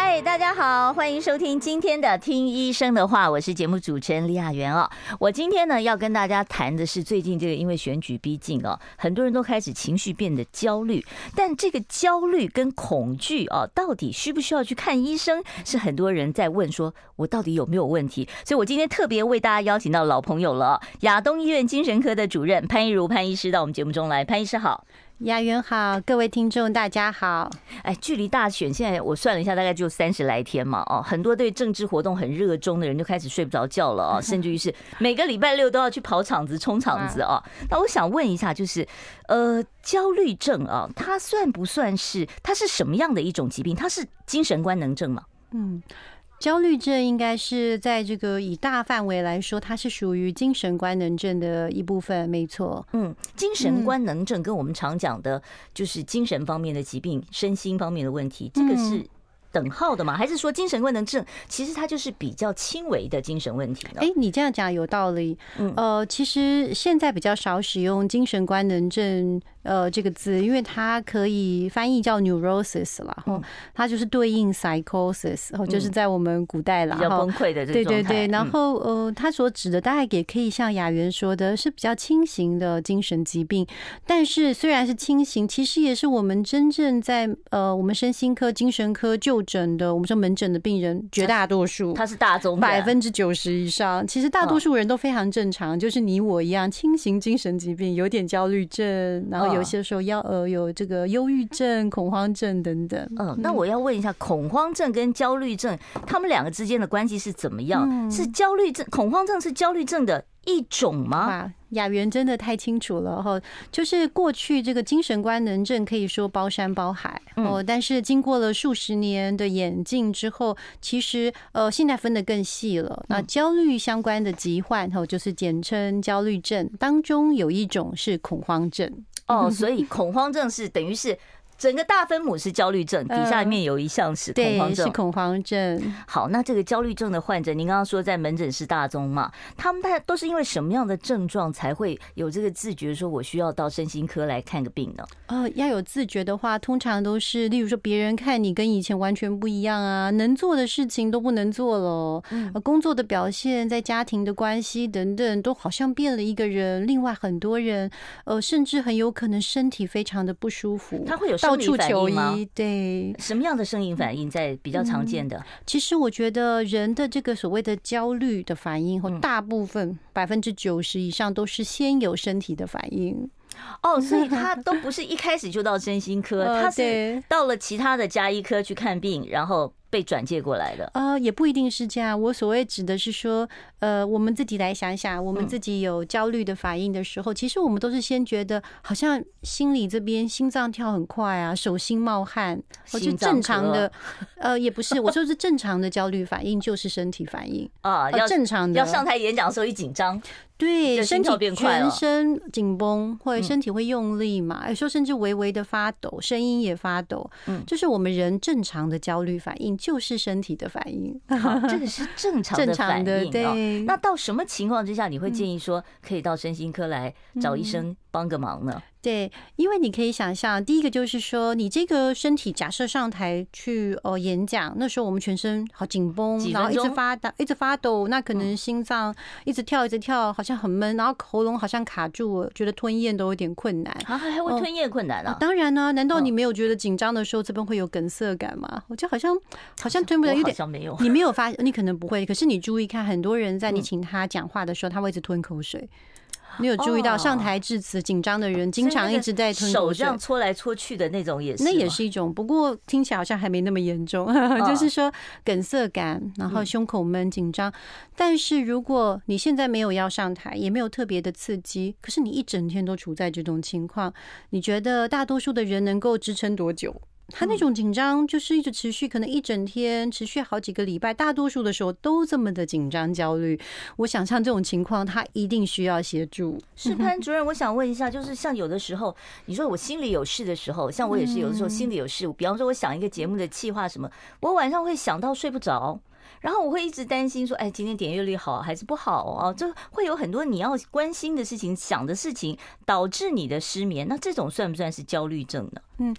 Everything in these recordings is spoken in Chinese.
嗨，大家好，欢迎收听今天的《听医生的话》，我是节目主持人李雅媛哦。我今天呢要跟大家谈的是最近这个因为选举逼近哦，很多人都开始情绪变得焦虑，但这个焦虑跟恐惧哦，到底需不需要去看医生？是很多人在问说，我到底有没有问题？所以我今天特别为大家邀请到老朋友了，亚东医院精神科的主任潘一如潘医师到我们节目中来，潘医师好。雅媛好，各位听众大家好。哎，距离大选现在我算了一下，大概就三十来天嘛。哦，很多对政治活动很热衷的人就开始睡不着觉了哦，甚至于是每个礼拜六都要去跑场子、冲场子哦。那我想问一下，就是呃，焦虑症啊，它算不算是？它是什么样的一种疾病？它是精神官能症吗？嗯。焦虑症应该是在这个以大范围来说，它是属于精神官能症的一部分，没错。嗯，精神官能症跟我们常讲的，就是精神方面的疾病、身心方面的问题，这个是等号的吗？还是说精神官能症其实它就是比较轻微的精神问题呢？哎，你这样讲有道理。嗯，呃，其实现在比较少使用精神官能症。呃，这个字，因为它可以翻译叫 neurosis 了，哈，它就是对应 psychosis，然后就是在我们古代了，比较崩溃的这种。对对对，然后呃，它所指的大概也可以像雅媛说的，是比较轻型的精神疾病。但是虽然是轻型，其实也是我们真正在呃我们身心科、精神科就诊的，我们说门诊的病人绝大多数，他是大宗百分之九十以上，其实大多数人都非常正常，就是你我一样轻型精神疾病，有点焦虑症，然后有。有些时候要呃有这个忧郁症、恐慌症等等。嗯，那我要问一下，恐慌症跟焦虑症，他们两个之间的关系是怎么样？是焦虑症、恐慌症是焦虑症的一种吗？雅媛真的太清楚了哈，就是过去这个精神官能症可以说包山包海哦，但是经过了数十年的演进之后，其实呃现在分得更细了。那焦虑相关的疾患哈，就是简称焦虑症，当中有一种是恐慌症。哦，所以恐慌症是等于是。整个大分母是焦虑症，底下面有一项是恐慌症。是恐慌症。好，那这个焦虑症的患者，您刚刚说在门诊是大宗嘛？他们大家都是因为什么样的症状才会有这个自觉，说我需要到身心科来看个病呢？呃，要有自觉的话，通常都是，例如说别人看你跟以前完全不一样啊，能做的事情都不能做了，嗯，工作的表现，在家庭的关系等等，都好像变了一个人。另外很多人，呃，甚至很有可能身体非常的不舒服，他会有。到处求医，对，什么样的生理反应在比较常见的？其实我觉得人的这个所谓的焦虑的反应，和大部分百分之九十以上都是先有身体的反应。哦，所以他都不是一开始就到身心科，他是到了其他的加医科去看病，然后。被转介过来的啊、呃，也不一定是这样。我所谓指的是说，呃，我们自己来想想，我们自己有焦虑的反应的时候，其实我们都是先觉得好像心里这边心脏跳很快啊，手心冒汗，或是正常的。呃，也不是，我说是正常的焦虑反应就是身体反应 啊，要正常的。要上台演讲的时候一紧张。对，身体全身紧绷，或者身体会用力嘛？有时候甚至微微的发抖，声音也发抖。嗯，这是我们人正常的焦虑反应，就是身体的反应。好，这个是正常的 反应。对，那到什么情况之下你会建议说可以到身心科来找医生帮个忙呢？对，因为你可以想象，第一个就是说，你这个身体假设上台去呃演讲，那时候我们全身好紧绷，然后一直发抖，一直发抖，那可能心脏一直跳，一直跳，好像很闷，然后喉咙好像卡住，觉得吞咽都有点困难。啊，还会吞咽困难啊？当然呢，难道你没有觉得紧张的时候这边会有梗塞感吗？我就好像好像吞不了，有点，你没有发，你可能不会，可是你注意看，很多人在你请他讲话的时候，他会一直吞口水。你有注意到上台致辞紧张的人经常一直在吞，手这样搓来搓去的那种也是，那也是一种。不过听起来好像还没那么严重，就是说梗塞感，然后胸口闷紧张。但是如果你现在没有要上台，也没有特别的刺激，可是你一整天都处在这种情况，你觉得大多数的人能够支撑多久？他那种紧张就是一直持续，可能一整天，持续好几个礼拜，大多数的时候都这么的紧张焦虑。我想像这种情况，他一定需要协助。是潘主任，我想问一下，就是像有的时候，你说我心里有事的时候，像我也是有的时候心里有事，比方说我想一个节目的企划什么，我晚上会想到睡不着。然后我会一直担心说，哎，今天点阅率好还是不好啊？就会有很多你要关心的事情、想的事情，导致你的失眠。那这种算不算是焦虑症呢？嗯。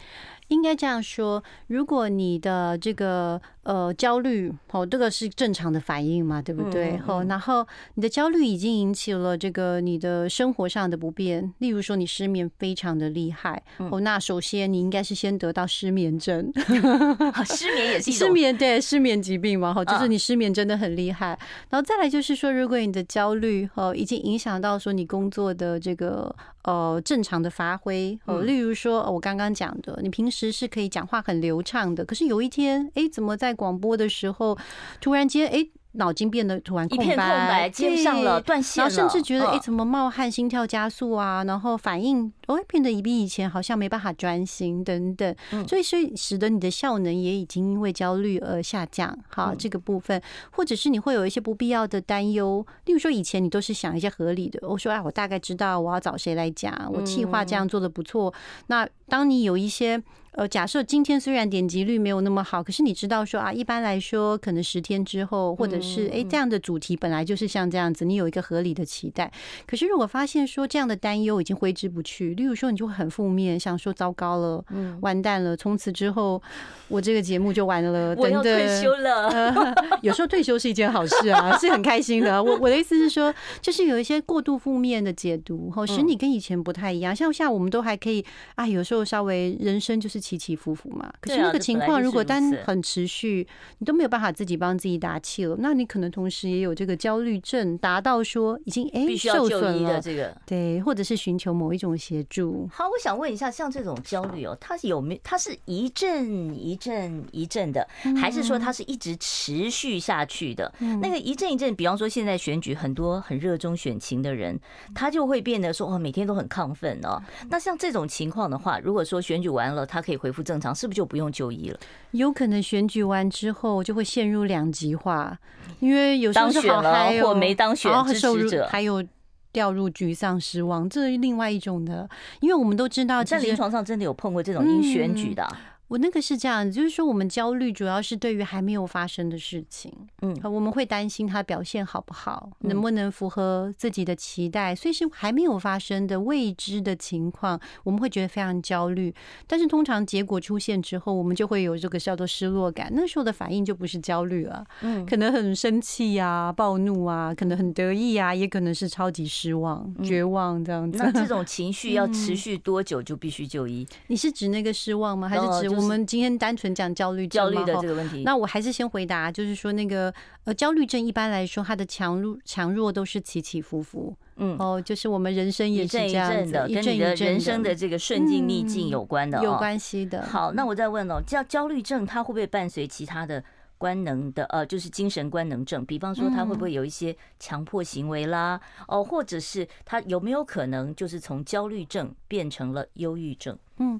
应该这样说，如果你的这个呃焦虑哦，这个是正常的反应嘛，对不对？哦，然后你的焦虑已经引起了这个你的生活上的不便，例如说你失眠非常的厉害哦，那首先你应该是先得到失眠症，失眠也是失眠，对，失眠疾病嘛，哈，就是你失眠真的很厉害。然后再来就是说，如果你的焦虑哦已经影响到说你工作的这个呃正常的发挥哦，例如说我刚刚讲的，你平时。其实是可以讲话很流畅的，可是有一天，哎，怎么在广播的时候，突然间，哎。脑筋变得突然空白，接不上了，断线了，然后甚至觉得哎，怎么冒汗、心跳加速啊？然后反应哦，变得比以前好像没办法专心等等，所以是使得你的效能也已经因为焦虑而下降。好，这个部分，或者是你会有一些不必要的担忧，例如说以前你都是想一些合理的，我说哎，我大概知道我要找谁来讲，我计划这样做的不错。那当你有一些呃，假设今天虽然点击率没有那么好，可是你知道说啊，一般来说可能十天之后或者是哎，这样的主题本来就是像这样子，你有一个合理的期待。可是如果发现说这样的担忧已经挥之不去，例如说你就会很负面，想说糟糕了，嗯完蛋了，从此之后我这个节目就完了，等等，我要退休了。有时候退休是一件好事啊，是很开心的。我我的意思是说，就是有一些过度负面的解读，后使你跟以前不太一样。像像我们都还可以啊，有时候稍微人生就是起起伏伏嘛。可是那个情况如果单很持续，你都没有办法自己帮自己打气了，那你可能同时也有这个焦虑症，达到说已经哎受损了这个对，或者是寻求某一种协助。好，我想问一下，像这种焦虑哦，它有没有？它是一阵一阵一阵的，还是说它是一直持续下去的？那个一阵一阵，比方说现在选举，很多很热衷选情的人，他就会变得说哦，每天都很亢奋哦。那像这种情况的话，如果说选举完了，他可以恢复正常，是不是就不用就医了？有可能选举完之后就会陷入两极化，因为有时候是好当选了或没当选支持者，还有掉入沮丧失望，这是另外一种的。因为我们都知道，在临床上真的有碰过这种因选举的。我那个是这样子，就是说我们焦虑主要是对于还没有发生的事情，嗯，我们会担心他表现好不好，能不能符合自己的期待，所以是还没有发生的未知的情况，我们会觉得非常焦虑。但是通常结果出现之后，我们就会有这个叫做失落感，那时候的反应就不是焦虑了，嗯，可能很生气呀、暴怒啊，可能很得意啊，也可能是超级失望、绝望这样子。那这种情绪要持续多久就必须就医？你是指那个失望吗？还是指？我们今天单纯讲焦虑症焦虑的这个问题，那我还是先回答，就是说那个呃，焦虑症一般来说，它的强弱强弱都是起起伏伏，嗯，哦，就是我们人生也是这样子，跟你的人生的这个顺境逆境有关的，有关系的。好，那我再问哦，焦焦虑症它会不会伴随其他的官能的呃，就是精神官能症？比方说，它会不会有一些强迫行为啦？哦，或者是它有没有可能就是从焦虑症变成了忧郁症？嗯。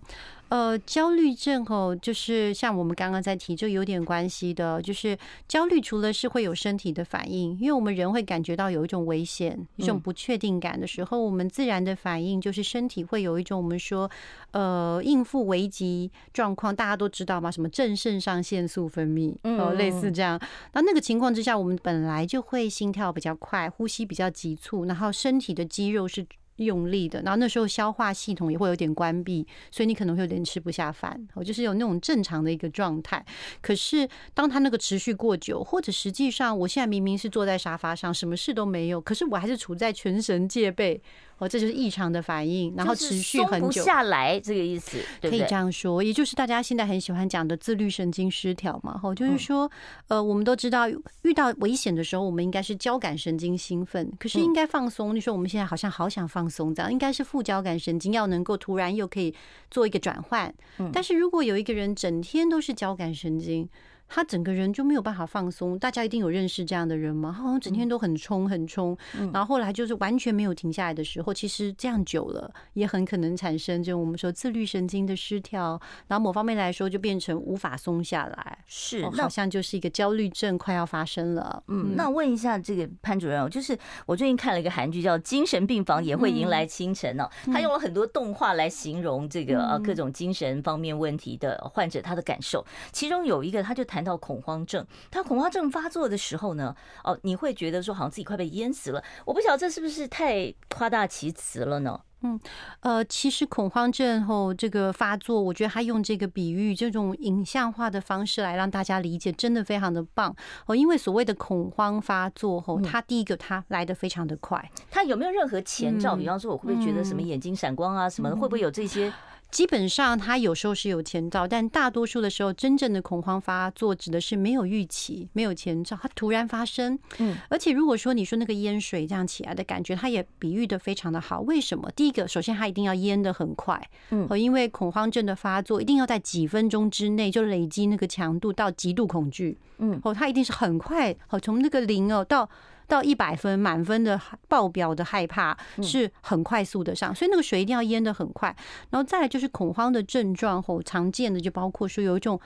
呃，焦虑症哦，就是像我们刚刚在提，就有点关系的。就是焦虑除了是会有身体的反应，因为我们人会感觉到有一种危险、一种不确定感的时候，我们自然的反应就是身体会有一种我们说，呃，应付危急状况，大家都知道吗？什么正肾上腺素分泌，哦，类似这样。那那个情况之下，我们本来就会心跳比较快，呼吸比较急促，然后身体的肌肉是。用力的，然后那时候消化系统也会有点关闭，所以你可能会有点吃不下饭，我就是有那种正常的一个状态。可是当他那个持续过久，或者实际上我现在明明是坐在沙发上，什么事都没有，可是我还是处在全神戒备。哦，这就是异常的反应，然后持续很久，下来这个意思，可以这样说，也就是大家现在很喜欢讲的自律神经失调嘛。哈，就是说，呃，我们都知道遇到危险的时候，我们应该是交感神经兴奋，可是应该放松。你说我们现在好像好想放松，这样应该是副交感神经要能够突然又可以做一个转换。但是如果有一个人整天都是交感神经，他整个人就没有办法放松。大家一定有认识这样的人吗？好像整天都很冲很冲，然后后来就是完全没有停下来的时候，其实这样久了也很可能产生就我们说自律神经的失调，然后某方面来说就变成无法松下来，是好像就是一个焦虑症快要发生了。嗯，那问一下这个潘主任哦，就是我最近看了一个韩剧叫《精神病房也会迎来清晨》哦，他用了很多动画来形容这个呃各种精神方面问题的患者他的感受，其中有一个他就谈。谈到恐慌症，他恐慌症发作的时候呢，哦，你会觉得说好像自己快被淹死了。我不晓得这是不是太夸大其词了呢？嗯，呃，其实恐慌症后这个发作，我觉得他用这个比喻、这种影像化的方式来让大家理解，真的非常的棒哦。因为所谓的恐慌发作后，他第一个他来的非常的快，他有没有任何前兆？比方说，我会不会觉得什么眼睛闪光啊，什么的，会不会有这些？基本上，他有时候是有前兆，但大多数的时候，真正的恐慌发作指的是没有预期、没有前兆，它突然发生。嗯，而且如果说你说那个淹水这样起来的感觉，它也比喻的非常的好。为什么？第一个，首先它一定要淹得很快，嗯，因为恐慌症的发作一定要在几分钟之内就累积那个强度到极度恐惧，嗯，哦，它一定是很快，哦，从那个零哦到。到一百分满分的爆表的害怕是很快速的上，所以那个水一定要淹的很快，然后再来就是恐慌的症状后常见的就包括说有一种。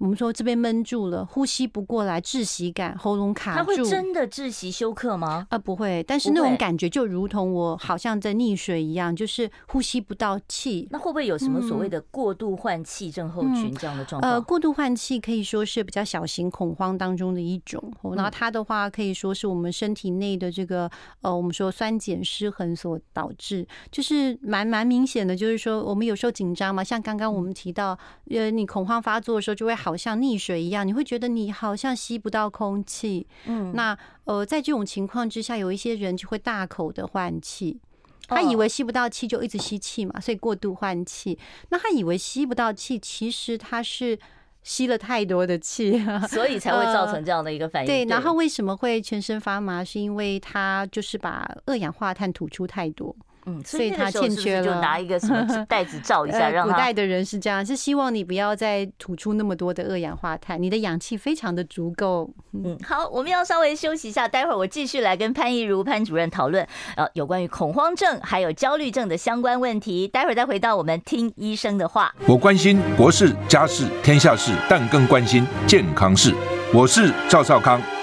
我们说这边闷住了，呼吸不过来，窒息感，喉咙卡住。他会真的窒息休克吗？啊，不会，但是那种感觉就如同我好像在溺水一样，就是呼吸不到气。那会不会有什么所谓的过度换气症候群这样的状况？呃，过度换气可以说是比较小型恐慌当中的一种。然后它的话可以说是我们身体内的这个呃，我们说酸碱失衡所导致，就是蛮蛮明显的，就是说我们有时候紧张嘛，像刚刚我们提到，呃，你恐慌发作的时候就会好。好像溺水一样，你会觉得你好像吸不到空气。嗯，那呃，在这种情况之下，有一些人就会大口的换气。他以为吸不到气，就一直吸气嘛，所以过度换气。那他以为吸不到气，其实他是吸了太多的气，所以才会造成这样的一个反应。对，然后为什么会全身发麻？是因为他就是把二氧化碳吐出太多。嗯，所以他欠缺了，就拿一个什么 袋子罩一下，让古代的人是这样，是希望你不要再吐出那么多的二氧化碳，你的氧气非常的足够。嗯，好，我们要稍微休息一下，待会儿我继续来跟潘怡如潘主任讨论呃有关于恐慌症还有焦虑症的相关问题。待会儿再回到我们听医生的话。我关心国事家事天下事，但更关心健康事。我是赵少康，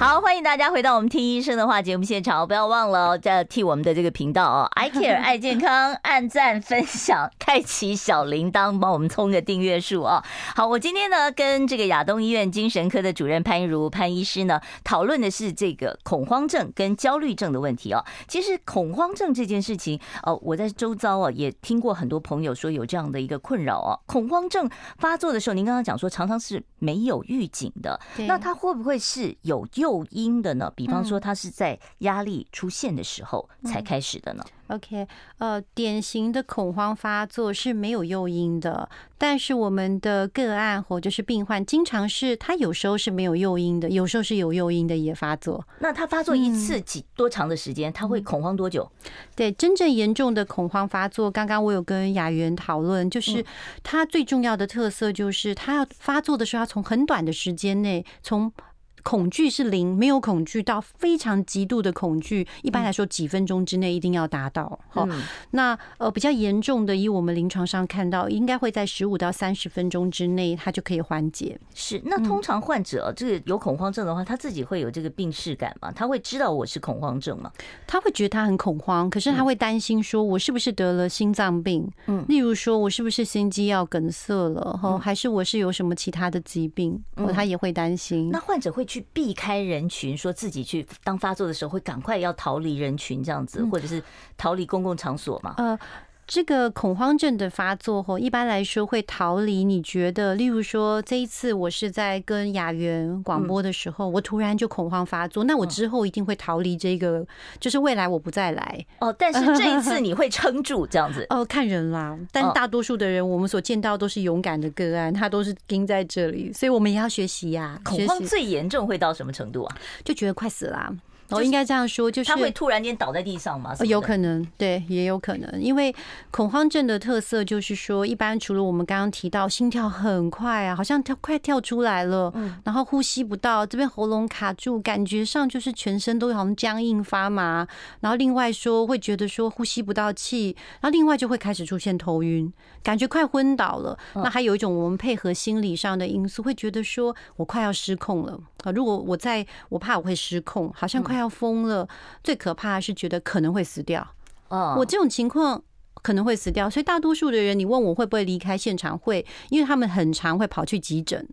好，欢迎大家回到我们听医生的话节目现场，不要忘了在替我们的这个频道哦，I Care 爱健康，按赞、分享、开启小铃铛，帮我们冲个订阅数啊。好，我今天呢跟这个亚东医院精神科的主任潘如潘医师呢讨论的是这个恐慌症跟焦虑症的问题哦。其实恐慌症这件事情哦，我在周遭啊也听过很多朋友说有这样的一个困扰哦。恐慌症发作的时候，您刚刚讲说常常是没有预警的，那它会不会是有？诱因的呢？比方说，它是在压力出现的时候才开始的呢？嗯 OK，呃，典型的恐慌发作是没有诱因的，但是我们的个案或者是病患，经常是他有时候是没有诱因的，有时候是有诱因的也发作。那他发作一次几多长的时间？他会恐慌多久？对，真正严重的恐慌发作，刚刚我有跟雅媛讨论，就是他最重要的特色就是他要发作的时候，要从很短的时间内从。恐惧是零，没有恐惧到非常极度的恐惧，一般来说几分钟之内一定要达到。好，那呃比较严重的，以我们临床上看到，应该会在十五到三十分钟之内，它就可以缓解。是，那通常患者这个有恐慌症的话，他自己会有这个病视感吗？他会知道我是恐慌症吗？他会觉得他很恐慌，可是他会担心说，我是不是得了心脏病？嗯，例如说我是不是心肌要梗塞了？哈，还是我是有什么其他的疾病？哦，他也会担心。那患者会。去避开人群，说自己去当发作的时候会赶快要逃离人群这样子，或者是逃离公共场所嘛？呃。这个恐慌症的发作后，一般来说会逃离。你觉得，例如说这一次我是在跟雅媛广播的时候，我突然就恐慌发作，那我之后一定会逃离这个，就是未来我不再来哦。但是这一次 你会撑住这样子哦，看人啦。但大多数的人，我们所见到都是勇敢的个案，他都是盯在这里，所以我们也要学习呀。恐慌最严重会到什么程度啊？就觉得快死了。我应该这样说，就是他会突然间倒在地上吗？有可能，对，也有可能。因为恐慌症的特色就是说，一般除了我们刚刚提到心跳很快啊，好像跳快跳出来了，然后呼吸不到，这边喉咙卡住，感觉上就是全身都好像僵硬发麻。然后另外说会觉得说呼吸不到气，然后另外就会开始出现头晕，感觉快昏倒了。那还有一种我们配合心理上的因素，会觉得说我快要失控了啊！如果我在我怕我会失控，好像快。要疯了，最可怕的是觉得可能会死掉。哦，我这种情况可能会死掉，所以大多数的人，你问我会不会离开现场，会，因为他们很常会跑去急诊。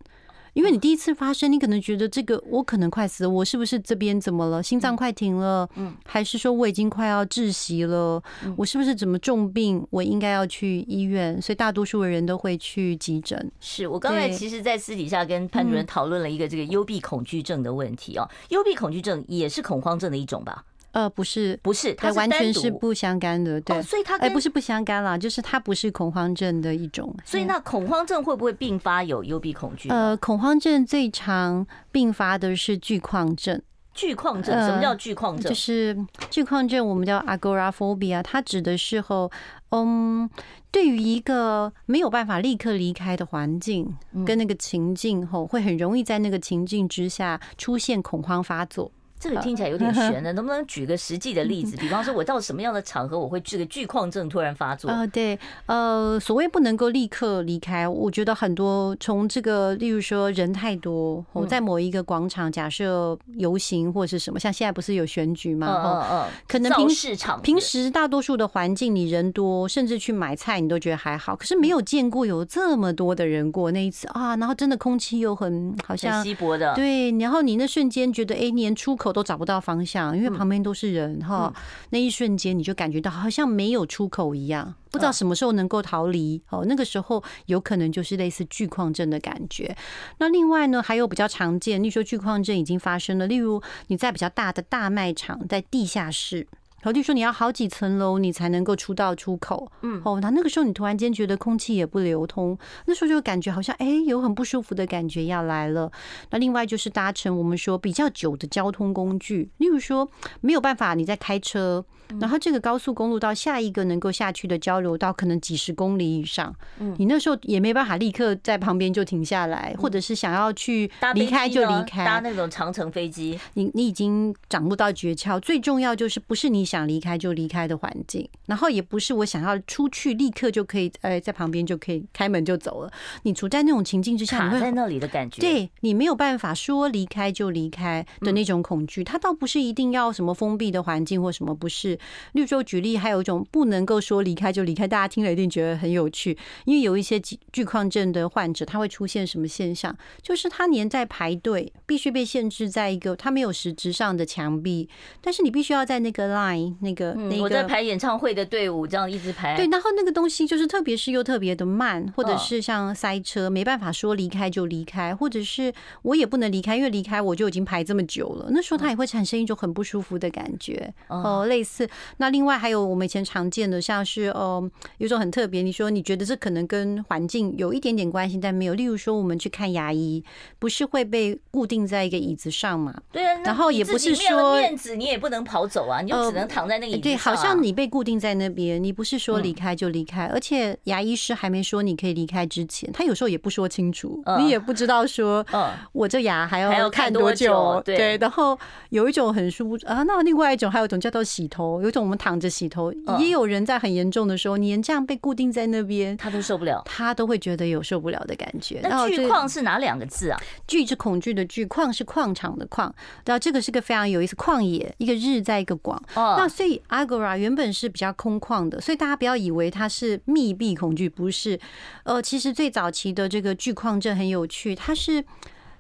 因为你第一次发生，你可能觉得这个我可能快死了，我是不是这边怎么了？心脏快停了，嗯，还是说我已经快要窒息了？我是不是怎么重病？我应该要去医院，所以大多数的人都会去急诊。是我刚才其实，在私底下跟潘主任讨论了一个这个幽闭恐惧症的问题哦，幽闭恐惧症也是恐慌症的一种吧？呃，不是，不是，它完全是不相干的，对，所以它哎，不是不相干啦，就是它不是恐慌症的一种。所以那恐慌症会不会并发有幽闭恐惧？呃，恐慌症最常并发的是惧矿症。惧矿症，什么叫惧矿症？就是 惧矿症，我们叫 agoraphobia，它指的是后，嗯，对于一个没有办法立刻离开的环境跟那个情境后，会很容易在那个情境之下出现恐慌发作。这个听起来有点悬的，能不能举个实际的例子？比方说，我到什么样的场合，我会这个惧旷症突然发作？啊，对，呃，所谓不能够立刻离开，我觉得很多从这个，例如说人太多，我在某一个广场，假设游行或者是什么，像现在不是有选举吗？嗯嗯，可能平时平时大多数的环境你人多，甚至去买菜你都觉得还好，可是没有见过有这么多的人过那一次啊，然后真的空气又很好像稀薄的，对，然后你那瞬间觉得哎，连出口。都找不到方向，因为旁边都是人哈。那一瞬间，你就感觉到好像没有出口一样，不知道什么时候能够逃离。哦，那个时候有可能就是类似巨矿症的感觉。那另外呢，还有比较常见，例如说巨矿症已经发生了，例如你在比较大的大卖场，在地下室。好，就说你要好几层楼，你才能够出到出口。嗯，哦，那那个时候你突然间觉得空气也不流通，那时候就感觉好像哎，有很不舒服的感觉要来了。那另外就是搭乘我们说比较久的交通工具，例如说没有办法你在开车。然后这个高速公路到下一个能够下去的交流道，可能几十公里以上，嗯你那时候也没办法立刻在旁边就停下来，或者是想要去离开就离开，搭那种长程飞机，你你已经掌握到诀窍。最重要就是不是你想离开就离开的环境，然后也不是我想要出去立刻就可以，呃，在旁边就可以开门就走了。你处在那种情境之下，卡在那里的感觉，对你没有办法说离开就离开的那种恐惧。它倒不是一定要什么封闭的环境或什么，不是。例如说举例，还有一种不能够说离开就离开，大家听了一定觉得很有趣。因为有一些巨矿症的患者，他会出现什么现象？就是他连在排队，必须被限制在一个他没有实质上的墙壁，但是你必须要在那个 line 那个那个。我在排演唱会的队伍，这样一直排。对，然后那个东西就是特别是又特别的慢，或者是像塞车，没办法说离开就离开，或者是我也不能离开，因为离开我就已经排这么久了。那时候他也会产生一种很不舒服的感觉哦，类似那。另外还有我们以前常见的，像是呃，有一种很特别，你说你觉得这可能跟环境有一点点关系，但没有。例如说，我们去看牙医，不是会被固定在一个椅子上嘛？对啊。然后也不是说面子，你也不能跑走啊，你就只能躺在那个椅子上。对，好像你被固定在那边，你不是说离开就离开。而且牙医师还没说你可以离开之前，他有时候也不说清楚，你也不知道说，嗯，我这牙还要还要看多久？对。然后有一种很舒服啊，那另外一种还有一种叫做洗头，有一种我们。躺着洗头，也有人在很严重的时候，你连这样被固定在那边，他都受不了，他都会觉得有受不了的感觉。那惧旷是哪两个字啊？惧是恐惧的惧，旷是矿场的矿。然后这个是个非常有意思，旷野一个日在一个广。那所以 Agora 原本是比较空旷的，所以大家不要以为它是密闭恐惧，不是。呃，其实最早期的这个惧旷症很有趣，它是。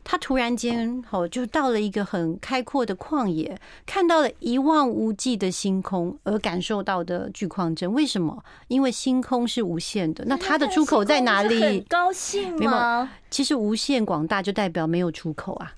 他突然间哦，就到了一个很开阔的旷野，看到了一望无际的星空，而感受到的巨矿症。为什么？因为星空是无限的，那它的出口在哪里？很高兴吗？其实无限广大就代表没有出口啊。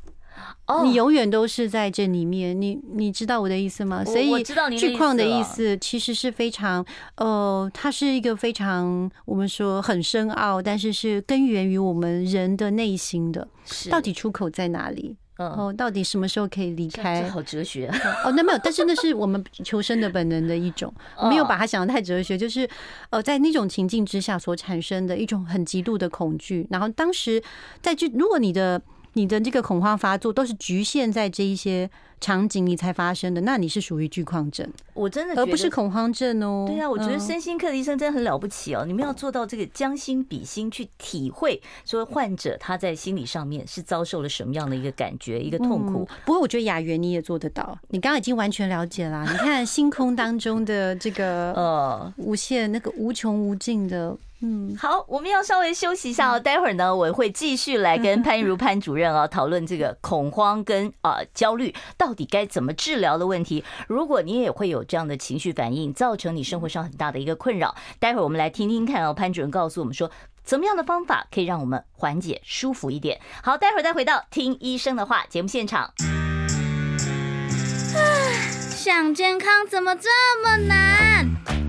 你永远都是在这里面，你你知道我的意思吗？所以惧旷的意思其实是非常呃，它是一个非常我们说很深奥，但是是根源于我们人的内心的。到底出口在哪里？哦，到底什么时候可以离开？好哲学哦，那没有，但是那是我们求生的本能的一种，没有把它想的太哲学，就是呃，在那种情境之下所产生的一种很极度的恐惧。然后当时在这，如果你的。你的这个恐慌发作都是局限在这一些场景里才发生的，那你是属于惧旷症，我真的而不是恐慌症哦。对啊，我觉得身心科的医生真的很了不起哦。你们要做到这个将心比心去体会，说患者他在心理上面是遭受了什么样的一个感觉，一个痛苦。不过我觉得雅媛你也做得到，你刚刚已经完全了解了。你看星空当中的这个 呃无限那个无穷无尽的。嗯，好，我们要稍微休息一下哦。待会儿呢，我会继续来跟潘如潘主任啊讨论这个恐慌跟啊焦虑到底该怎么治疗的问题。如果你也会有这样的情绪反应，造成你生活上很大的一个困扰，待会儿我们来听听看哦。潘主任告诉我们说，怎么样的方法可以让我们缓解舒服一点？好，待会儿再回到听医生的话节目现场。想健康怎么这么难？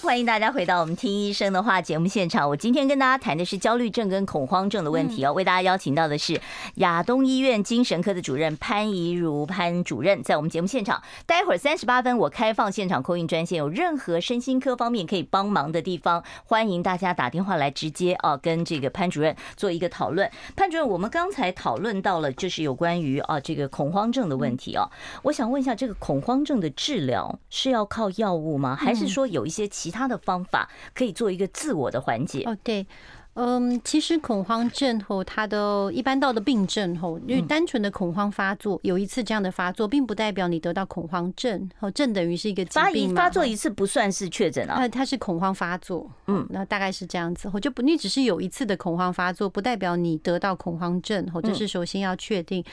欢迎大家回到我们听医生的话节目现场。我今天跟大家谈的是焦虑症跟恐慌症的问题哦。为大家邀请到的是亚东医院精神科的主任潘怡如潘主任，在我们节目现场。待会儿三十八分，我开放现场 call in 专线，有任何身心科方面可以帮忙的地方，欢迎大家打电话来直接啊跟这个潘主任做一个讨论。潘主任，我们刚才讨论到了就是有关于啊这个恐慌症的问题啊，我想问一下，这个恐慌症的治疗是要靠药物吗？还是说有一些其他？他的方法可以做一个自我的缓解。哦，对，嗯，其实恐慌症后，它的一般到的病症后，因为单纯的恐慌发作，有一次这样的发作，并不代表你得到恐慌症。哦，症等于是一个疾病，发作一次不算是确诊啊。那它是恐慌发作，嗯，那大概是这样子。吼就不，你只是有一次的恐慌发作，不代表你得到恐慌症。吼，这是首先要确定。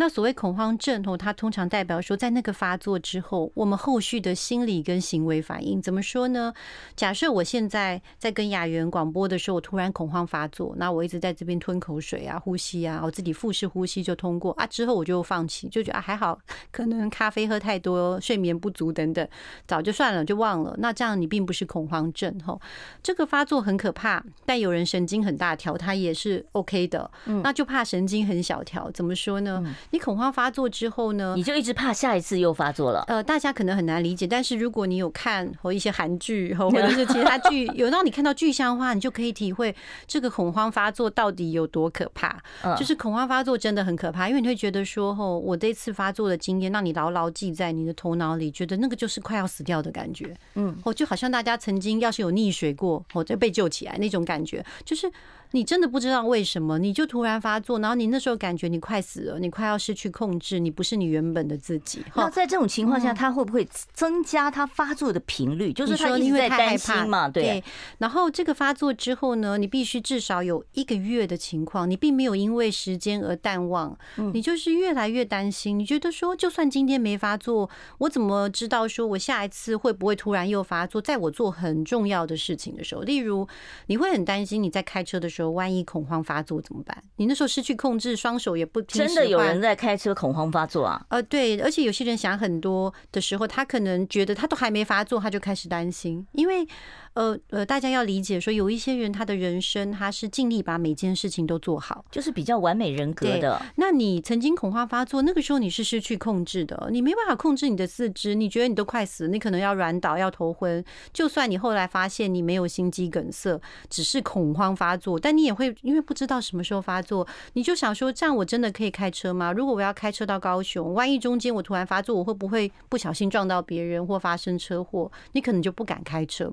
那所谓恐慌症哦，它通常代表说，在那个发作之后，我们后续的心理跟行为反应怎么说呢？假设我现在在跟雅媛广播的时候，我突然恐慌发作，那我一直在这边吞口水啊、呼吸啊，我自己腹式呼吸就通过啊，之后我就放弃，就觉得啊还好，可能咖啡喝太多、睡眠不足等等，早就算了，就忘了。那这样你并不是恐慌症吼，这个发作很可怕，但有人神经很大条，他也是 OK 的，那就怕神经很小条，怎么说呢？你恐慌发作之后呢，你就一直怕下一次又发作了。呃，大家可能很难理解，但是如果你有看或一些韩剧或者是其他剧，有让你看到具象化，你就可以体会这个恐慌发作到底有多可怕。就是恐慌发作真的很可怕，因为你会觉得说，哦，我这次发作的经验让你牢牢记在你的头脑里，觉得那个就是快要死掉的感觉。嗯，哦，就好像大家曾经要是有溺水过，或者被救起来那种感觉，就是。你真的不知道为什么，你就突然发作，然后你那时候感觉你快死了，你快要失去控制，你不是你原本的自己。那在这种情况下，他会不会增加他发作的频率？就是他一直在担心嘛，对。然后这个发作之后呢，你必须至少有一个月的情况，你并没有因为时间而淡忘，你就是越来越担心。你觉得说，就算今天没发作，我怎么知道说我下一次会不会突然又发作？在我做很重要的事情的时候，例如你会很担心你在开车的时候。万一恐慌发作怎么办？你那时候失去控制，双手也不听。真的有人在在开车恐慌发作啊？呃，对，而且有些人想很多的时候，他可能觉得他都还没发作，他就开始担心，因为。呃呃，大家要理解说，有一些人他的人生他是尽力把每件事情都做好，就是比较完美人格的。那你曾经恐慌发作，那个时候你是失去控制的，你没办法控制你的四肢，你觉得你都快死了，你可能要软倒，要头昏。就算你后来发现你没有心肌梗塞，只是恐慌发作，但你也会因为不知道什么时候发作，你就想说，这样我真的可以开车吗？如果我要开车到高雄，万一中间我突然发作，我会不会不小心撞到别人或发生车祸？你可能就不敢开车。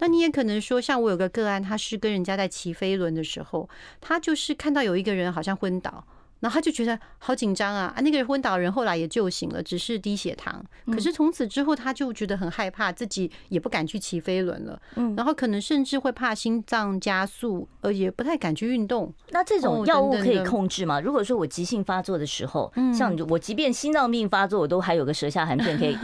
那你也可能说，像我有个个案，他是跟人家在骑飞轮的时候，他就是看到有一个人好像昏倒。然后他就觉得好紧张啊！啊，那个昏倒人后来也救醒了，只是低血糖。可是从此之后，他就觉得很害怕，自己也不敢去骑飞轮了。嗯，然后可能甚至会怕心脏加速，呃，也不太敢去运动。那这种药物可以控制吗？如果说我急性发作的时候，像我即便心脏病发作，我都还有个舌下含片可以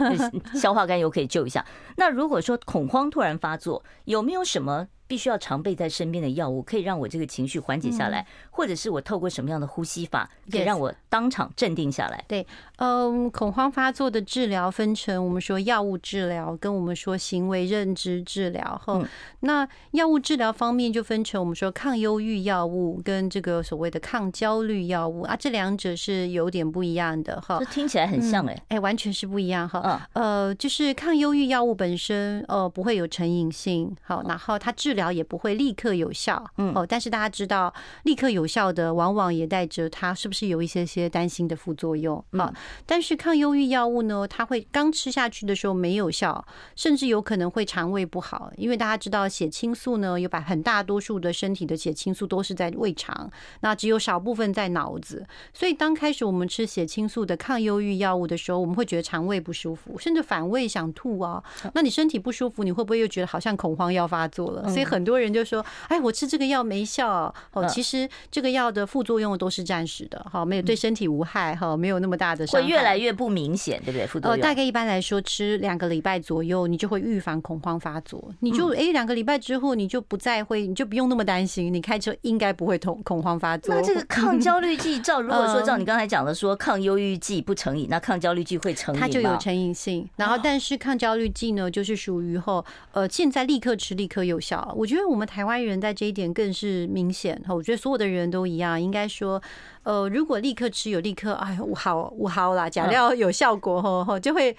消化甘油可以救一下。那如果说恐慌突然发作，有没有什么？必须要常备在身边的药物，可以让我这个情绪缓解下来，或者是我透过什么样的呼吸法，可以让我当场镇定下来？对，嗯，恐慌发作的治疗分成我们说药物治疗跟我们说行为认知治疗哈。那药物治疗方面就分成我们说抗忧郁药物跟这个所谓的抗焦虑药物啊，这两者是有点不一样的哈。这听起来很像哎，哎，完全是不一样哈。呃，就是抗忧郁药物本身呃不会有成瘾性，好，然后它治。疗也不会立刻有效，嗯哦，但是大家知道，立刻有效的往往也带着它是不是有一些些担心的副作用啊？但是抗忧郁药物呢，它会刚吃下去的时候没有效，甚至有可能会肠胃不好，因为大家知道血清素呢，有把很大多数的身体的血清素都是在胃肠，那只有少部分在脑子，所以刚开始我们吃血清素的抗忧郁药物的时候，我们会觉得肠胃不舒服，甚至反胃想吐啊。那你身体不舒服，你会不会又觉得好像恐慌要发作了？所以很多人就说：“哎，我吃这个药没效哦，其实这个药的副作用都是暂时的，哈，没有对身体无害，哈，没有那么大的伤害，会越来越不明显，对不对？副作用大概一般来说，吃两个礼拜左右，你就会预防恐慌发作。你就哎，两个礼拜之后，你就不再会，你就不用那么担心，你开车应该不会恐恐慌发作。那这个抗焦虑剂，照如果说照你刚才讲的说，抗忧郁剂不成瘾，那抗焦虑剂会成瘾？它就有成瘾性。然后，但是抗焦虑剂呢，就是属于后呃，现在立刻吃立刻有效。我觉得我们台湾。人在这一点更是明显哈，我觉得所有的人都一样，应该说，呃，如果立刻吃有立刻，哎，我好我好啦，假料有效果吼吼，就会。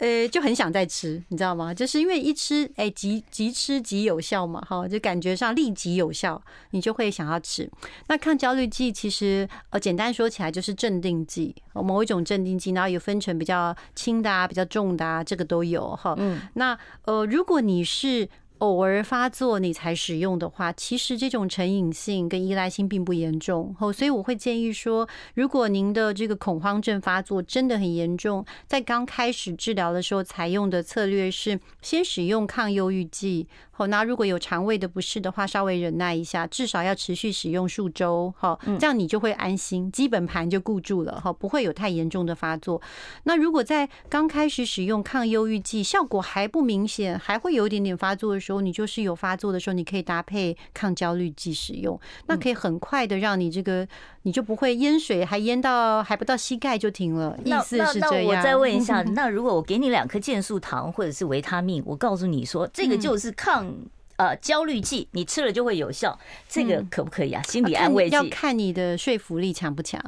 呃，就很想再吃，你知道吗？就是因为一吃，哎，即即吃即有效嘛，哈，就感觉上立即有效，你就会想要吃。那抗焦虑剂其实，呃，简单说起来就是镇定剂，某一种镇定剂，然后有分成比较轻的啊，比较重的啊，这个都有哈。嗯，那呃，如果你是偶尔发作你才使用的话，其实这种成瘾性跟依赖性并不严重。哦，所以我会建议说，如果您的这个恐慌症发作真的很严重，在刚开始治疗的时候采用的策略是先使用抗忧郁剂。哦，那如果有肠胃的不适的话，稍微忍耐一下，至少要持续使用数周。哈，这样你就会安心，基本盘就固住了。哈，不会有太严重的发作。那如果在刚开始使用抗忧郁剂，效果还不明显，还会有一点点发作的时候，你就是有发作的时候，你可以搭配抗焦虑剂使用，那可以很快的让你这个你就不会淹水，还淹到还不到膝盖就停了。意思是这样。我再问一下，那如果我给你两颗健素糖或者是维他命，我告诉你说这个就是抗。呃，焦虑剂你吃了就会有效，这个可不可以啊？心理安慰剂要看你的说服力强不强，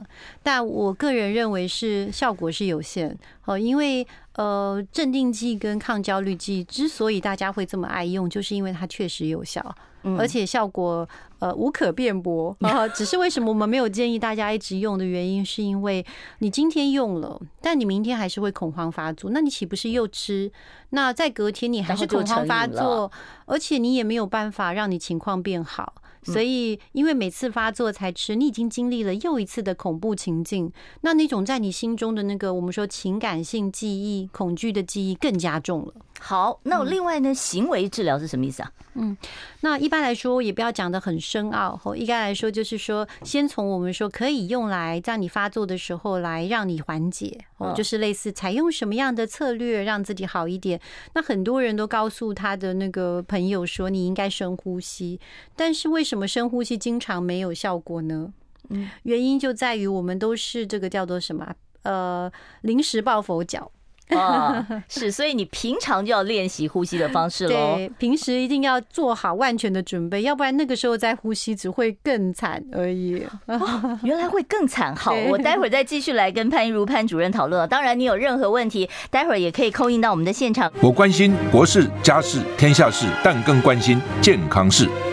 但我个人认为是效果是有限哦，因为呃，镇定剂跟抗焦虑剂之所以大家会这么爱用，就是因为它确实有效。而且效果呃无可辩驳啊，只是为什么我们没有建议大家一直用的原因，是因为你今天用了，但你明天还是会恐慌发作，那你岂不是又吃？那在隔天你还是恐慌发作，而且你也没有办法让你情况变好。所以，因为每次发作才吃，你已经经历了又一次的恐怖情境，那那种在你心中的那个我们说情感性记忆、恐惧的记忆更加重了。好，那另外呢，行为治疗是什么意思啊？嗯，那一般来说也不要讲的很深奥，吼，一般来说就是说，先从我们说可以用来在你发作的时候来让你缓解，哦，就是类似采用什么样的策略让自己好一点。那很多人都告诉他的那个朋友说，你应该深呼吸，但是为什么深呼吸经常没有效果呢？嗯，原因就在于我们都是这个叫做什么，呃，临时抱佛脚。啊，是，所以你平常就要练习呼吸的方式喽。对，平时一定要做好万全的准备，要不然那个时候再呼吸只会更惨而已。哦，原来会更惨。好，我待会儿再继续来跟潘怡如潘主任讨论。当然，你有任何问题，待会儿也可以 call in 到我们的现场。我关心国事、家事、天下事，但更关心健康事。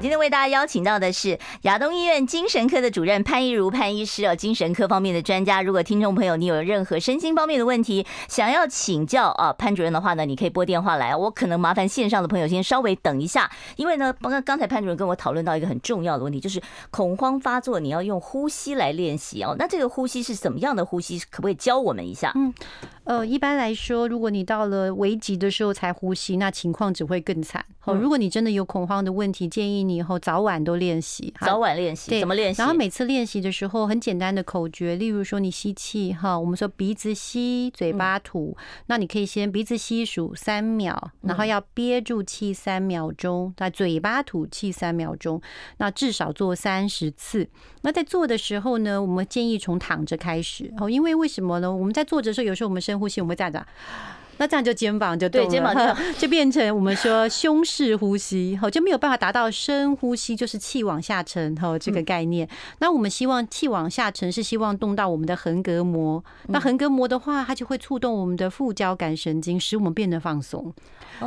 今天为大家邀请到的是亚东医院精神科的主任潘一如潘医师哦，精神科方面的专家。如果听众朋友你有任何身心方面的问题想要请教啊潘主任的话呢，你可以拨电话来。我可能麻烦线上的朋友先稍微等一下，因为呢，刚刚刚才潘主任跟我讨论到一个很重要的问题，就是恐慌发作你要用呼吸来练习哦。那这个呼吸是怎么样的呼吸？可不可以教我们一下？嗯。呃，一般来说，如果你到了危急的时候才呼吸，那情况只会更惨。好，如果你真的有恐慌的问题，建议你以后早晚都练习。早晚练习，怎么练习？然后每次练习的时候，很简单的口诀，例如说你吸气哈，我们说鼻子吸，嘴巴吐。那你可以先鼻子吸数三秒，然后要憋住气三秒钟，在嘴巴吐气三秒钟。那至少做三十次。那在做的时候呢，我们建议从躺着开始哦，因为为什么呢？我们在坐着的时候，有时候我们深呼吸，我们会这样子。那这样就肩膀就对，肩膀就 就变成我们说胸式呼吸，好，就没有办法达到深呼吸，就是气往下沉，哈，这个概念。那我们希望气往下沉，是希望动到我们的横膈膜。那横膈膜的话，它就会触动我们的副交感神经，使我们变得放松。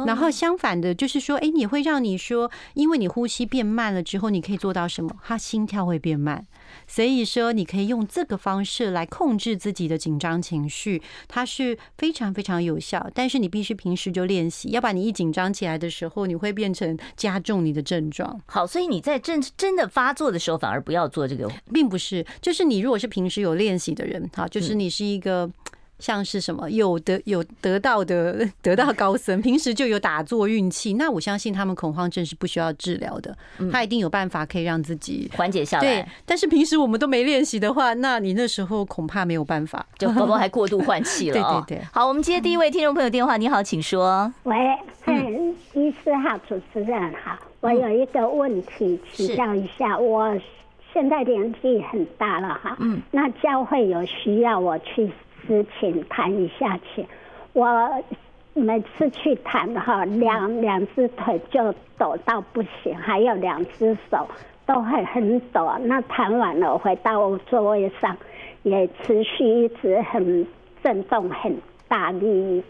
然后相反的，就是说，哎，你会让你说，因为你呼吸变慢了之后，你可以做到什么？它心跳会变慢。所以说，你可以用这个方式来控制自己的紧张情绪，它是非常非常有效。但是你必须平时就练习，要不然你一紧张起来的时候，你会变成加重你的症状。好，所以你在真真的发作的时候，反而不要做这个，并不是，就是你如果是平时有练习的人，哈，就是你是一个。像是什么有得有得到的 得到高僧，平时就有打坐运气，那我相信他们恐慌症是不需要治疗的，他一定有办法可以让自己缓解下来。对，但是平时我们都没练习的话，那你那时候恐怕没有办法，就宝宝还过度换气了。哦。对对对，好，我们接第一位听众朋友电话，你好，请说。喂，嗯，医师好，主持人好，我有一个问题请教一下，我现在年纪很大了哈，嗯，那教会有需要我去。事情弹一下去，我每次去弹哈，两两只腿就抖到不行，还有两只手都会很抖。那弹完了回到座位上，也持续一直很震动很大力，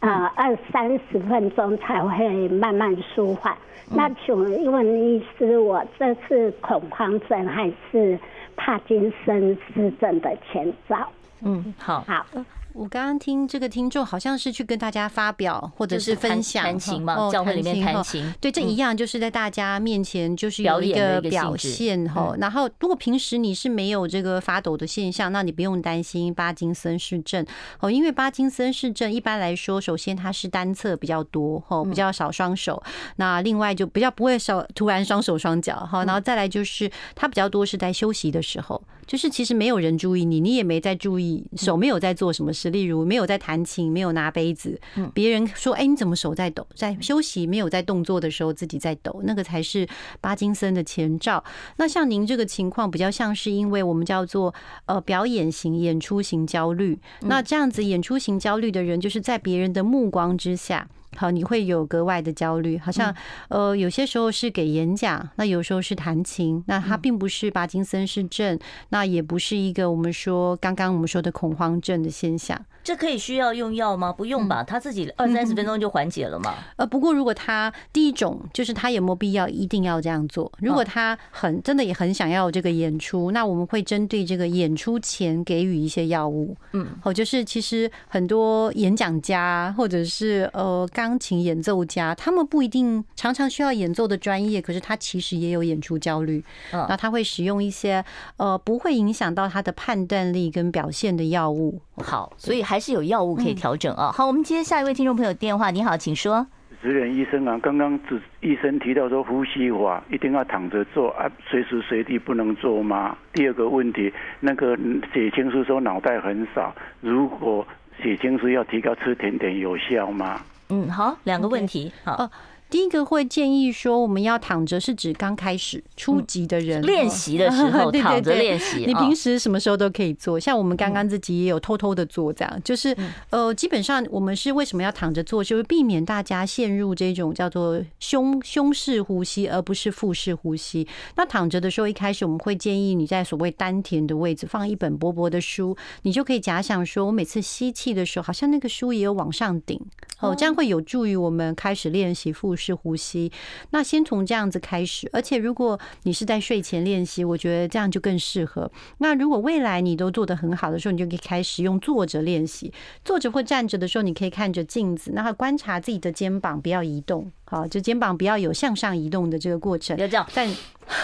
呃，二三十分钟才会慢慢舒缓。那请问医师，我这是恐慌症还是帕金森氏症的前兆？嗯，好，好。我刚刚听这个听众好像是去跟大家发表或者是分享弹琴嘛，教会里面弹琴，对，这一样就是在大家面前就是有一个表现哈。然后如果平时你是没有这个发抖的现象，那你不用担心巴金森氏症哦，因为巴金森氏症一般来说，首先它是单侧比较多哈，比较少双手，那另外就比较不会少突然双手双脚哈，然后再来就是它比较多是在休息的时候，就是其实没有人注意你，你也没在注意手没有在做什么事。例如没有在弹琴，没有拿杯子，别人说：“哎，你怎么手在抖？”在休息没有在动作的时候，自己在抖，那个才是巴金森的前兆。那像您这个情况，比较像是因为我们叫做呃表演型演出型焦虑。那这样子演出型焦虑的人，就是在别人的目光之下。好，你会有格外的焦虑，好像呃，有些时候是给演讲，那有时候是弹琴，那它并不是巴金森氏症，那也不是一个我们说刚刚我们说的恐慌症的现象。这可以需要用药吗？不用吧，他自己二三十分钟就缓解了嘛。呃，不过如果他第一种就是他有没有必要一定要这样做？如果他很真的也很想要这个演出，那我们会针对这个演出前给予一些药物。嗯，哦，就是其实很多演讲家或者是呃钢琴演奏家，他们不一定常常需要演奏的专业，可是他其实也有演出焦虑。嗯，那他会使用一些呃不会影响到他的判断力跟表现的药物。好，所以还是有药物可以调整啊。好，我们接下一位听众朋友电话。你好，请说。主任医生啊，刚刚主医生提到说呼吸法一定要躺着做啊，随时随地不能做吗？第二个问题，那个血清素说脑袋很少，如果血清素要提高，吃甜点有效吗？嗯，好，两个问题。好。第一个会建议说，我们要躺着是指刚开始初级的人。练习的时候 躺着练习。你平时什么时候都可以做，像我们刚刚自己也有偷偷的做这样，就是呃，基本上我们是为什么要躺着做，就是避免大家陷入这种叫做胸胸式呼吸，而不是腹式呼吸。那躺着的时候，一开始我们会建议你在所谓丹田的位置放一本薄薄的书，你就可以假想说，我每次吸气的时候，好像那个书也有往上顶哦，这样会有助于我们开始练习腹是呼吸。那先从这样子开始，而且如果你是在睡前练习，我觉得这样就更适合。那如果未来你都做得很好的时候，你就可以开始用坐着练习。坐着或站着的时候，你可以看着镜子，然后观察自己的肩膀不要移动。好，就肩膀不要有向上移动的这个过程。要这样，但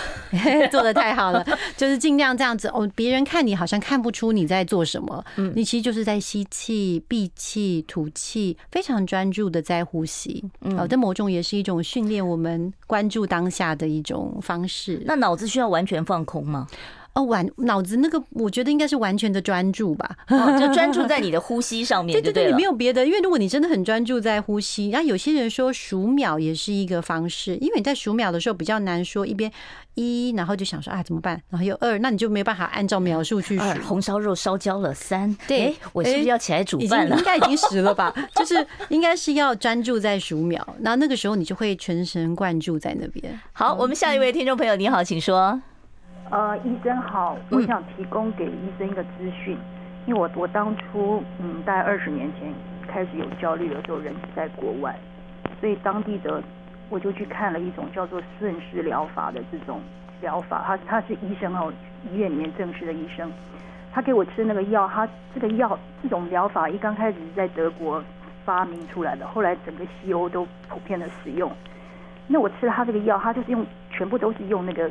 做的太好了，就是尽量这样子哦。别人看你好像看不出你在做什么，嗯，你其实就是在吸气、闭气、吐气，非常专注的在呼吸。好，这某种也是一种训练我们关注当下的一种方式。那脑子需要完全放空吗？哦，完脑子那个，我觉得应该是完全的专注吧，就专注在你的呼吸上面。对对对，你没有别的，因为如果你真的很专注在呼吸，然后有些人说数秒也是一个方式，因为你在数秒的时候比较难说一边一，然后就想说啊怎么办，然后又二，那你就没有办法按照秒数去数。红烧肉烧焦了，三，对，我是不是要起来煮饭了？应该已经十了吧？就是应该是要专注在数秒，那那个时候你就会全神贯注在那边。好，我们下一位听众朋友，你好，请说。呃，医生好，我想提供给医生一个资讯，因为我我当初嗯，大概二十年前开始有焦虑的时候，人在国外，所以当地的我就去看了一种叫做顺势疗法的这种疗法，他他是医生哦，医院里面正式的医生，他给我吃那个药，他这个药这种疗法一刚开始是在德国发明出来的，后来整个西欧都普遍的使用，那我吃了他这个药，他就是用全部都是用那个。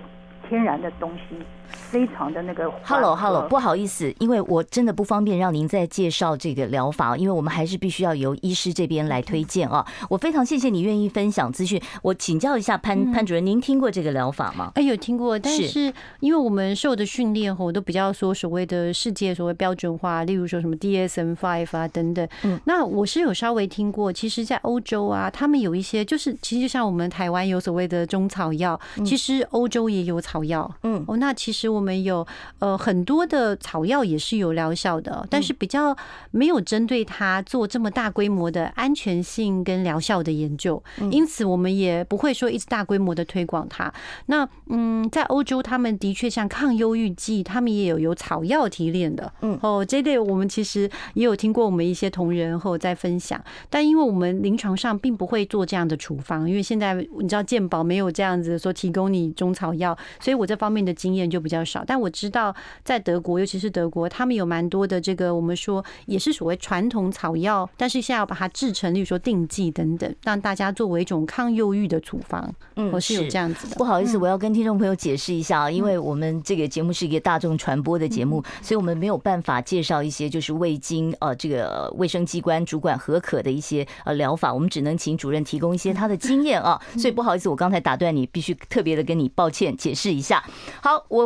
天然的东西，非常的那个。Hello，Hello，不好意思，因为我真的不方便让您再介绍这个疗法，因为我们还是必须要由医师这边来推荐啊。我非常谢谢你愿意分享资讯。我请教一下潘潘主任，您听过这个疗法吗？哎，有听过，但是因为我们受的训练吼，都比较说所谓的世界所谓标准化，例如说什么 DSM Five 啊等等。嗯，那我是有稍微听过，其实，在欧洲啊，他们有一些，就是其实就像我们台湾有所谓的中草药，其实欧洲也有草。药，嗯，哦，那其实我们有呃很多的草药也是有疗效的，但是比较没有针对它做这么大规模的安全性跟疗效的研究，因此我们也不会说一直大规模的推广它。那嗯，在欧洲，他们的确像抗忧郁剂，他们也有有草药提炼的，嗯，哦，这类我们其实也有听过，我们一些同仁后在分享，但因为我们临床上并不会做这样的处方，因为现在你知道健保没有这样子说提供你中草药，所以。所以我这方面的经验就比较少，但我知道在德国，尤其是德国，他们有蛮多的这个我们说也是所谓传统草药，但是现在要把它制成，例如说定剂等等，让大家作为一种抗忧郁的处方。嗯，我是有这样子的。不好意思，我要跟听众朋友解释一下啊，因为我们这个节目是一个大众传播的节目，所以我们没有办法介绍一些就是未经呃这个卫生机关主管核可的一些呃疗法，我们只能请主任提供一些他的经验啊。所以不好意思，我刚才打断你，必须特别的跟你抱歉解释一。下好，我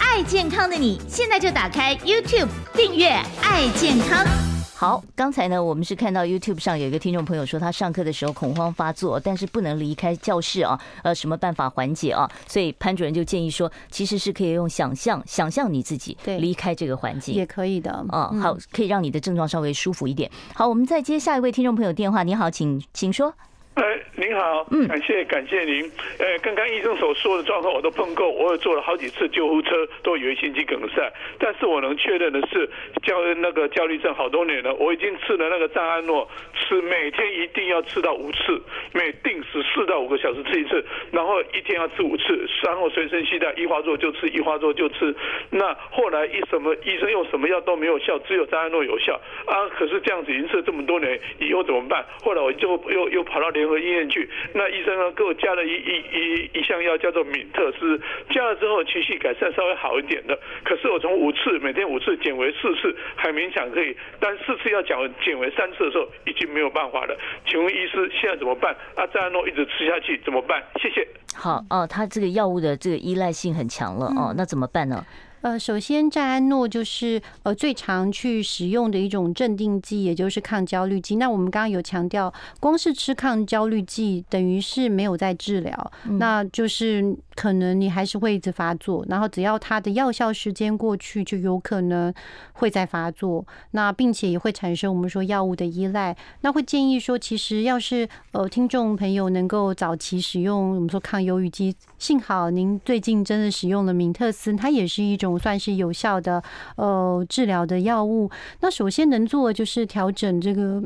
爱健康的你，现在就打开 YouTube 订阅“爱健康”。好，刚才呢，我们是看到 YouTube 上有一个听众朋友说，他上课的时候恐慌发作，但是不能离开教室啊，呃，什么办法缓解啊？所以潘主任就建议说，其实是可以用想象，想象你自己离开这个环境，也可以的啊。好，可以让你的症状稍微舒服一点。好，我们再接下一位听众朋友电话。你好，请请说。哎，您好，嗯，感谢感谢您。呃，刚刚医生所说的状况我都碰过，我也坐了好几次救护车，都以为心肌梗塞。但是我能确认的是，焦那个焦虑症好多年了，我已经吃了那个赞安诺，吃每天一定要吃到五次，每定时四到五个小时吃一次，然后一天要吃五次，然后随身携带一花座就吃，一花座就吃。那后来一什么医生用什么药都没有效，只有赞安诺有效啊。可是这样子已经吃了这么多年，以后怎么办？后来我就又又跑到联合医院去，那医生呢给我加了一一一一项药叫做敏特斯，加了之后情绪改善稍微好一点的。可是我从五次每天五次减为四次，还勉强可以，但四次要减减为三次的时候，已经没有办法了。请问医师现在怎么办？啊，赞安诺一直吃下去怎么办？谢谢。好哦，他这个药物的这个依赖性很强了哦，那怎么办呢？呃，首先，战安诺就是呃最常去使用的一种镇定剂，也就是抗焦虑剂。那我们刚刚有强调，光是吃抗焦虑剂等于是没有在治疗，那就是可能你还是会一直发作，然后只要它的药效时间过去，就有可能会再发作。那并且也会产生我们说药物的依赖。那会建议说，其实要是呃听众朋友能够早期使用我们说抗忧郁剂，幸好您最近真的使用了敏特斯，它也是一种。算是有效的呃治疗的药物。那首先能做的就是调整这个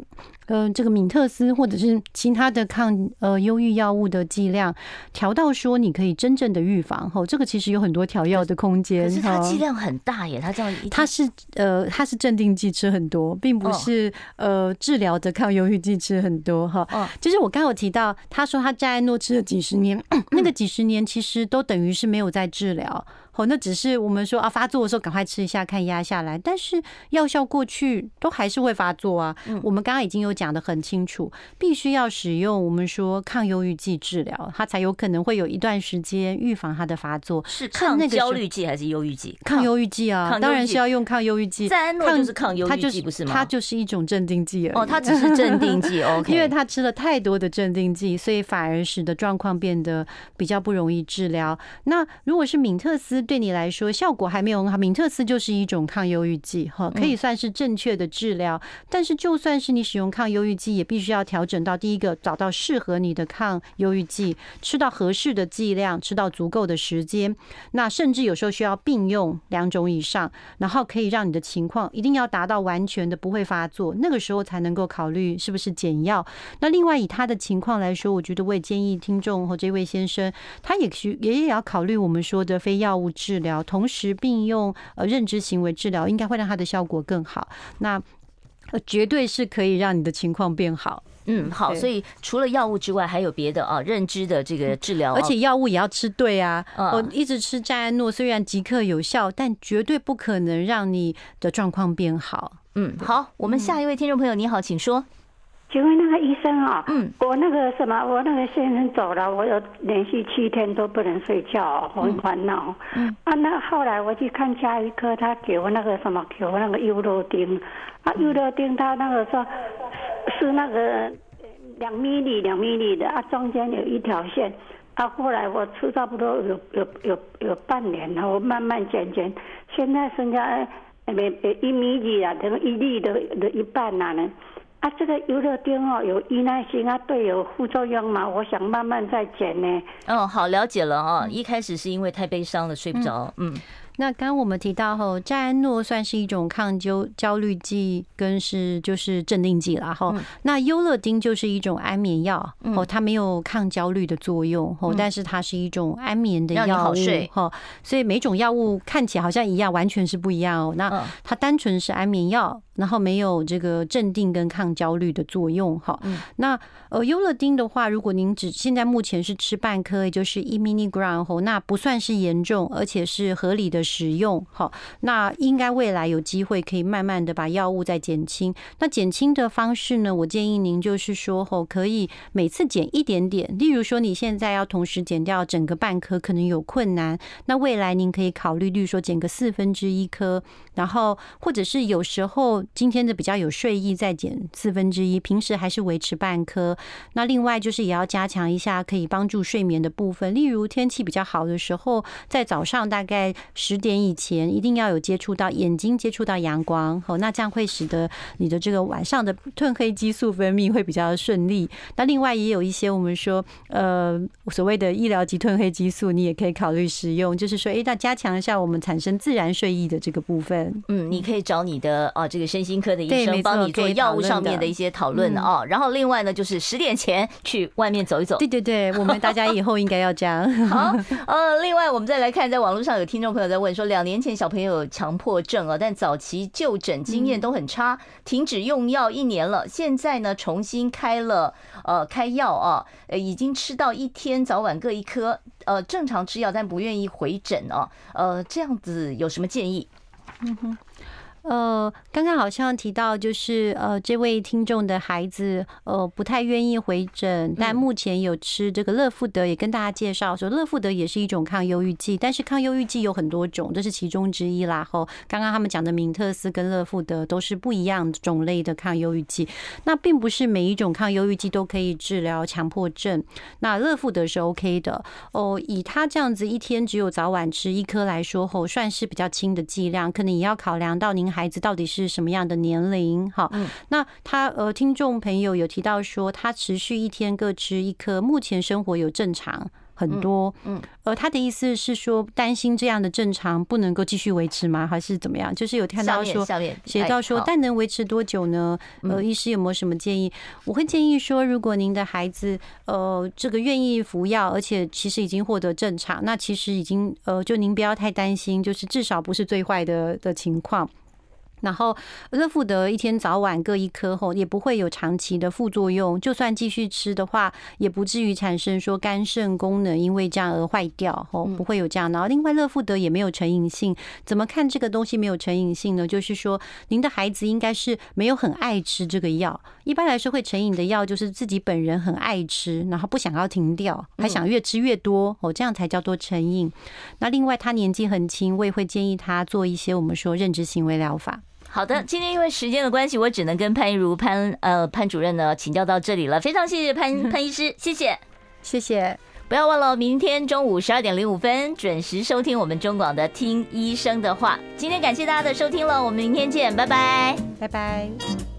呃这个敏特斯或者是其他的抗呃忧郁药物的剂量，调到说你可以真正的预防。吼，这个其实有很多调药的空间。可是它剂量很大耶，它这样它是呃它是镇定剂吃很多，并不是呃治疗的抗忧郁剂吃很多哈。哦，就是我刚刚有提到，他说他赞安诺吃了几十年，那个几十年其实都等于是没有在治疗。哦，那只是我们说啊，发作的时候赶快吃一下，看压下来。但是药效过去都还是会发作啊。我们刚刚已经有讲的很清楚，必须要使用我们说抗忧郁剂治疗，它才有可能会有一段时间预防它的发作。是抗焦虑剂还是忧郁剂？抗忧郁剂啊，当然是要用抗忧郁剂。赞安诺就是抗忧郁剂，不是吗？它就是一种镇定剂而已。哦，它只是镇定剂。OK，因为他吃了太多的镇定剂，所以反而使得状况变得比较不容易治疗。那如果是敏特斯对你来说，效果还没有很好，敏特斯就是一种抗忧郁剂，哈，可以算是正确的治疗。但是，就算是你使用抗忧郁剂，也必须要调整到第一个，找到适合你的抗忧郁剂，吃到合适的剂量，吃到足够的时间。那甚至有时候需要并用两种以上，然后可以让你的情况一定要达到完全的不会发作，那个时候才能够考虑是不是减药。那另外以他的情况来说，我觉得我也建议听众和这位先生，他也需也也要考虑我们说的非药物治疗。同时并用呃认知行为治疗，应该会让它的效果更好。那呃绝对是可以让你的情况变好。嗯，好。所以除了药物之外，还有别的啊，认知的这个治疗。而且药物也要吃对啊。我一直吃赞安诺，虽然即刻有效，但绝对不可能让你的状况变好。嗯，好。我们下一位听众朋友，你好，请说。请问那个医生啊，嗯，我那个什么，我那个先生走了，我有连续七天都不能睡觉，很烦恼。嗯，啊，那后来我去看家医科，他给我那个什么，给我那个优乐丁，啊，优乐丁他那个说，是那个两米里两米里的，啊，中间有一条线，啊，后来我吃差不多有有有有半年了，我慢慢减减，现在剩下呃一米几啊，等于一粒的的一半了呢。啊，这个游乐丁哦，有依赖性啊，对有副作用吗？我想慢慢再减呢。哦，好，了解了哦。一开始是因为太悲伤了，睡不着。嗯。那刚刚我们提到后，赞安诺算是一种抗焦焦虑剂，跟是就是镇定剂啦。哈。那优乐丁就是一种安眠药，哦，它没有抗焦虑的作用，哦，但是它是一种安眠的药物。哈，所以每种药物看起来好像一样，完全是不一样哦。那它单纯是安眠药，然后没有这个镇定跟抗焦虑的作用。哈，那呃优乐丁的话，如果您只现在目前是吃半颗，也就是一 milligram 哦，那不算是严重，而且是合理的。使用好，那应该未来有机会可以慢慢的把药物再减轻。那减轻的方式呢？我建议您就是说，吼，可以每次减一点点。例如说，你现在要同时减掉整个半颗，可能有困难。那未来您可以考虑，例如说减个四分之一颗，然后或者是有时候今天的比较有睡意，再减四分之一，平时还是维持半颗。那另外就是也要加强一下可以帮助睡眠的部分，例如天气比较好的时候，在早上大概十。十点以前一定要有接触到眼睛，接触到阳光，哦，那这样会使得你的这个晚上的褪黑激素分泌会比较顺利。那另外也有一些我们说，呃，所谓的医疗级褪黑激素，你也可以考虑使用，就是说，哎，那加强一下我们产生自然睡意的这个部分。嗯，你可以找你的啊，这个身心科的医生帮你做药物上面的一些讨论哦。然后另外呢，就是十点前去外面走一走。对对对，我们大家以后应该要这样。好，呃，另外我们再来看，在网络上有听众朋友在问。问说，两年前小朋友有强迫症啊，但早期就诊经验都很差，停止用药一年了，现在呢重新开了呃开药啊，呃已经吃到一天早晚各一颗，呃正常吃药，但不愿意回诊哦，呃这样子有什么建议？嗯哼。呃，刚刚好像提到，就是呃，这位听众的孩子呃不太愿意回诊，但目前有吃这个乐富德，也跟大家介绍说，乐富德也是一种抗忧郁剂，但是抗忧郁剂有很多种，这是其中之一啦。后刚刚他们讲的明特斯跟乐富德都是不一样种类的抗忧郁剂，那并不是每一种抗忧郁剂都可以治疗强迫症。那乐富德是 OK 的哦，以他这样子一天只有早晚吃一颗来说，后算是比较轻的剂量，可能也要考量到您。孩子到底是什么样的年龄？好，那他呃，听众朋友有提到说，他持续一天各吃一颗，目前生活有正常很多，嗯，呃，他的意思是说，担心这样的正常不能够继续维持吗？还是怎么样？就是有看到说写到说，但能维持多久呢？呃，医师有没有什么建议？我会建议说，如果您的孩子呃这个愿意服药，而且其实已经获得正常，那其实已经呃，就您不要太担心，就是至少不是最坏的的情况。然后乐富德一天早晚各一颗后，也不会有长期的副作用。就算继续吃的话，也不至于产生说肝肾功能因为这样而坏掉。哦，不会有这样。然后另外乐富德也没有成瘾性。怎么看这个东西没有成瘾性呢？就是说您的孩子应该是没有很爱吃这个药。一般来说会成瘾的药就是自己本人很爱吃，然后不想要停掉，还想越吃越多。哦，这样才叫做成瘾。那另外他年纪很轻，我也会建议他做一些我们说认知行为疗法。好的，今天因为时间的关系，我只能跟潘一如潘呃潘主任呢请教到这里了。非常谢谢潘 潘医师，谢谢谢谢。不要忘了，明天中午十二点零五分准时收听我们中广的《听医生的话》。今天感谢大家的收听了，我们明天见，拜拜，拜拜。